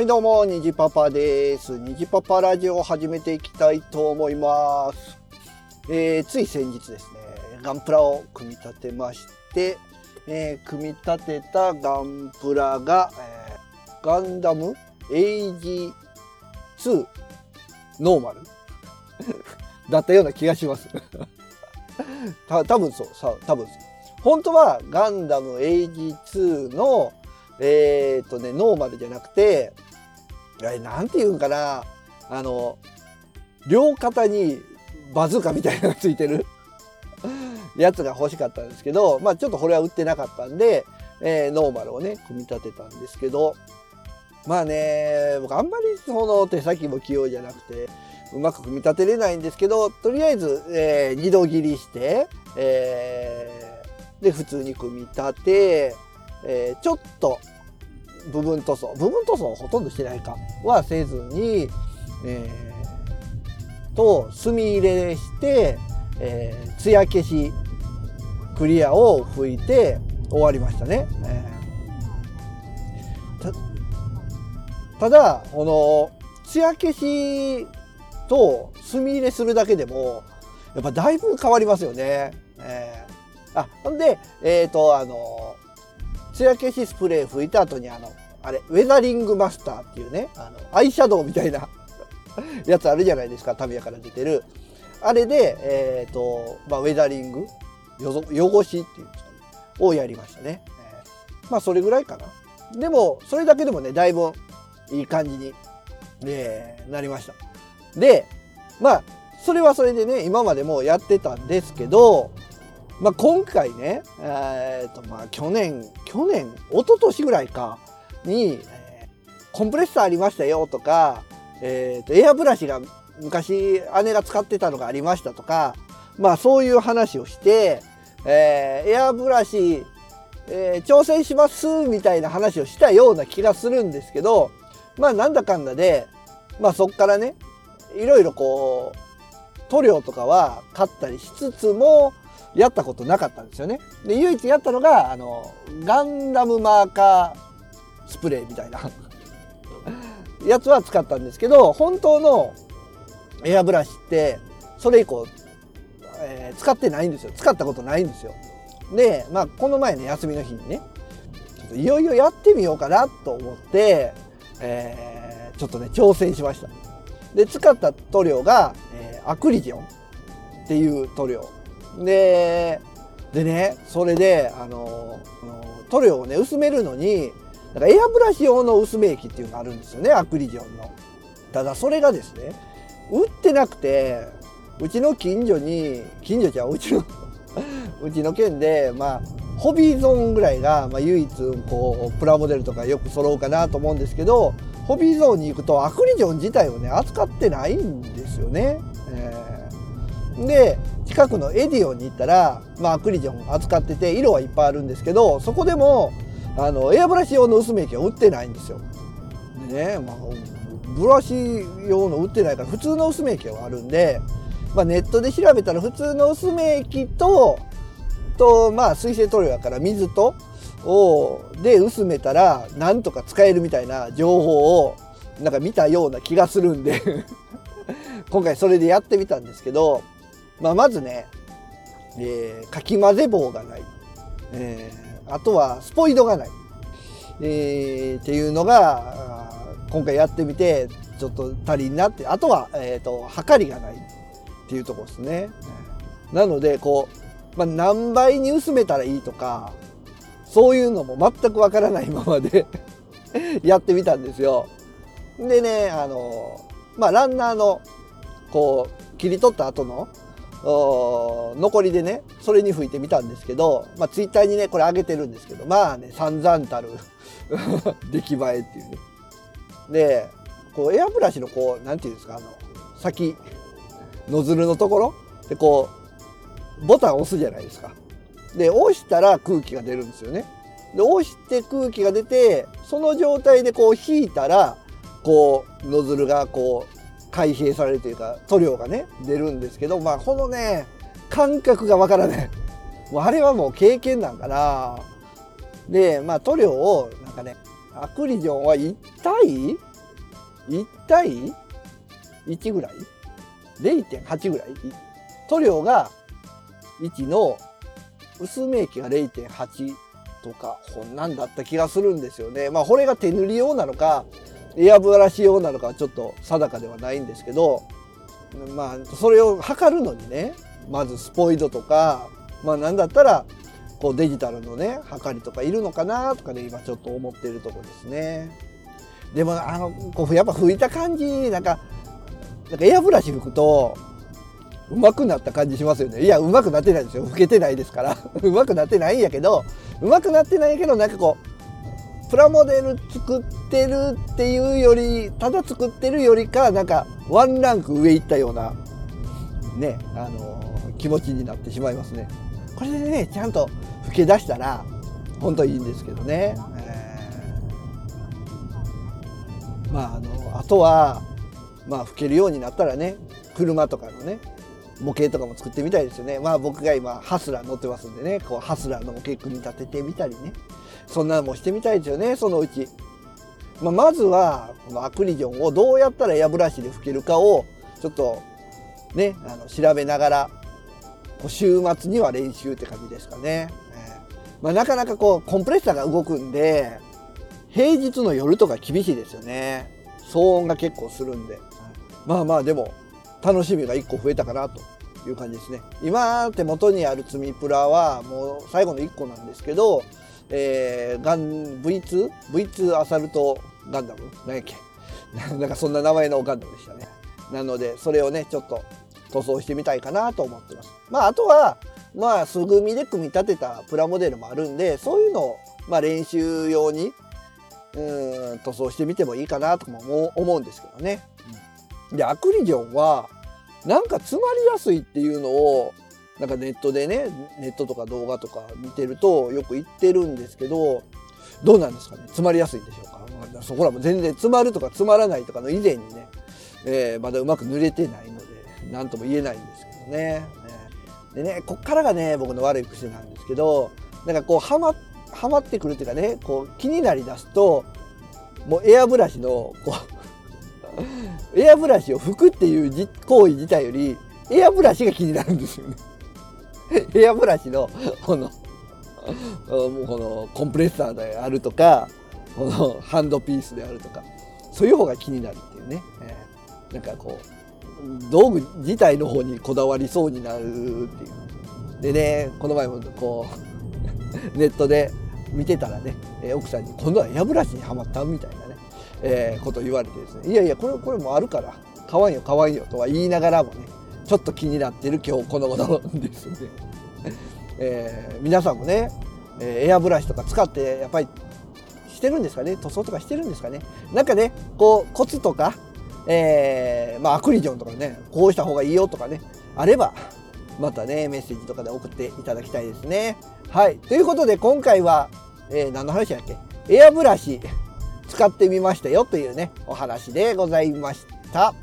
はいどうも、にじパパです。にじパパラジオを始めていきたいと思います。えーつい先日ですね、ガンプラを組み立てまして、えー組み立てたガンプラが、えーガンダム AG2 ノーマル だったような気がします。た多分そう、さ多分そう。本当はガンダム AG2 のえーとね、ノーマルじゃなくて、あれ、なんて言うんかな、あの、両肩にバズーカみたいなのがついてる。やつが欲しかったんですけど、まあちょっとこれは売ってなかったんで、えーノーマルをね、組み立てたんですけど、まあね、僕あんまりその手先も器用じゃなくて、うまく組み立てれないんですけど、とりあえず、えー二度切りして、えーで、普通に組み立て、えーちょっと部分塗装部分塗装ほとんどしてないかはせずに、えーと墨入れして、えー、艶消しクリアを拭いて終わりましたね。えーただこの艶消しと墨入れするだけでもやっぱだいぶ変わりますよね。えーあほんでえっ、とあの艶消しスプレー拭いた後にあのあれウェザリングマスターっていうねあのアイシャドウみたいな やつあるじゃないですかタミヤから出てる。あれでえっ、と、まあ、ウェザリング汚しっていうんですかをやりましたね、えーまあそれぐらいかな。でもそれだけでもねだいぶいい感じに、えーなりました。でまあそれはそれでね今までもやってたんですけどまあ、今回ね、えーとまあ、去年去年一昨年ぐらいかに、えーコンプレッサーありましたよとか、えーとエアブラシが昔姉が使ってたのがありましたとか、まあ、そういう話をして、えーエアブラシ、えー挑戦しますみたいな話をしたような気がするんですけどまあなんだかんだで、まあ、そっからねいろいろこう塗料とかは買ったりしつつもやったことなかったんですよね。で唯一やったのがあのガンダムマーカースプレーみたいな やつは使ったんですけど本当のエアブラシってそれ以降、えー使ってないんですよ使ったことないんですよ。でまあこの前の休みの日にねちょっといよいよやってみようかなと思って、えーちょっとね挑戦しました。で使った塗料が、えーアクリジョンっていう塗料ででねそれであの塗料をね薄めるのになんかエアブラシ用の薄め液っていうのがあるんですよねアクリジョンの。ただそれがですね売ってなくてうちの近所に近所じゃうちの うちの県でまあホビーゾーンぐらいが、まあ、唯一こうプラモデルとかよく揃うかなと思うんですけどホビーゾーンに行くとアクリジョン自体をね扱ってないんですよね。で近くのエディオンに行ったら、まあ、アクリジョン扱ってて色はいっぱいあるんですけどそこでもあのエアブラシ用の薄め液は売ってないんですよ。でね、まあ、ブラシ用の売ってないから普通の薄め液はあるんで、まあ、ネットで調べたら普通の薄め液とと、まあ、水性塗料やから水とをで薄めたらなんとか使えるみたいな情報をなんか見たような気がするんで 今回それでやってみたんですけど、まあ、まずね、えーかき混ぜ棒がない、えーあとはスポイドがない、えーっていうのが今回やってみてちょっと足りんなって。あとは、えー、と測りがない。っていうところですね。なのでこう、まあ、何倍に薄めたらいいとかそういうのも全くわからない ままで やってみたんですよ。でねあのまあランナーのこう切り取った後の残りでねそれに吹いてみたんですけど、まあ、ツイッターにねこれ上げてるんですけどまあね散々たる 出来栄えっていうね。でこうエアブラシのこうなんていうんですかあの先ノズルのところ？でこうボタン押すじゃないですか。で押したら空気が出るんですよね。で押して空気が出てその状態でこう引いたらこうノズルがこう開閉されるというか塗料がね出るんですけどまあこのね感覚がわからない。もうあれはもう経験なんかな。でまあ塗料をなんかねアクリジョンは1対1対1ぐらい ?0.8 ぐらい？塗料が1の薄め液が0.8とかこんなんだった気がするんですよね。まあこれが手塗り用なのかエアブラシ用なのかちょっと定かではないんですけどまあそれを測るのにねまずスポイドとかまあなんだったらこうデジタルのね測りとかいるのかなとかね今ちょっと思ってるとこですね。でもあのこうやっぱ拭いた感じなんかなんかエアブラシ拭くとうまくなった感じしますよね。いやうまくなってないですよ。拭けてないですから。うまくなってないんやけどうまくなってないけどなんかこうプラモデル作ってるっていうよりただ作ってるよりかなんかワンランク上行ったようなねあの気持ちになってしまいますね。これでねちゃんと吹け出したら本当いいんですけどね、えー、まああのあとはまあ吹けるようになったらね車とかのね模型とかも作ってみたいですよね。まあ僕が今ハスラー乗ってますんでね。こうハスラーの模型組み立ててみたりね。そんなのもしてみたいですよね。そのうち、まあ、まずはこのアクリジョンをどうやったらエアブラシで吹けるかをちょっとねあの調べながら週末には練習って感じですかね、まあ、なかなかこうコンプレッサーが動くんで平日の夜とか厳しいですよね。騒音が結構するんで。まあまあでも楽しみが1個増えたかなという感じですね。今手元にある積みプラはもう最後の1個なんですけど、えー、ガン V2? V2 アサルトガンダム？何やっけ？なんかそんな名前のガンダムでしたね。なのでそれをねちょっと塗装してみたいかなと思ってます。まああとはまあ素組みで組み立てたプラモデルもあるんでそういうのをまあ練習用にうん塗装してみてもいいかなとも思うんですけどね。うん。でアクリジョンはなんか詰まりやすいっていうのをなんかネットでねネットとか動画とか見てるとよく言ってるんですけどどうなんですかね？詰まりやすいんでしょうか、まあ、そこらも全然詰まるとか詰まらないとかの以前にね、えー、まだうまく塗れてないので何とも言えないんですけどね。でねこっからがね僕の悪い癖なんですけどなんかこうはまはまってくるっていうかねこう気になりだすともうエアブラシのこうエアブラシを拭くっていう行為自体よりエアブラシが気になるんですよね。エアブラシのこのもうこのコンプレッサーであるとかこのハンドピースであるとかそういう方が気になるっていうね、えー、なんかこう道具自体の方にこだわりそうになるっていうでねこの前もこう ネットで見てたらね奥さんに「今度はエアブラシにはまった?」みたいなえー、こと言われてですね。いやいやこれこれもあるから買わんよ買わんよとは言いながらもねちょっと気になってる今日この頃ですね、えー、皆さんもね、えー、エアブラシとか使ってやっぱりしてるんですかね？塗装とかしてるんですかね？なんかねこうコツとか、えー、まあアクリジョンとかねこうした方がいいよとかねあればまたねメッセージとかで送っていただきたいですね。はい。ということで今回は、えー、何の話だっけ？エアブラシ。使ってみましたよというねお話でございました。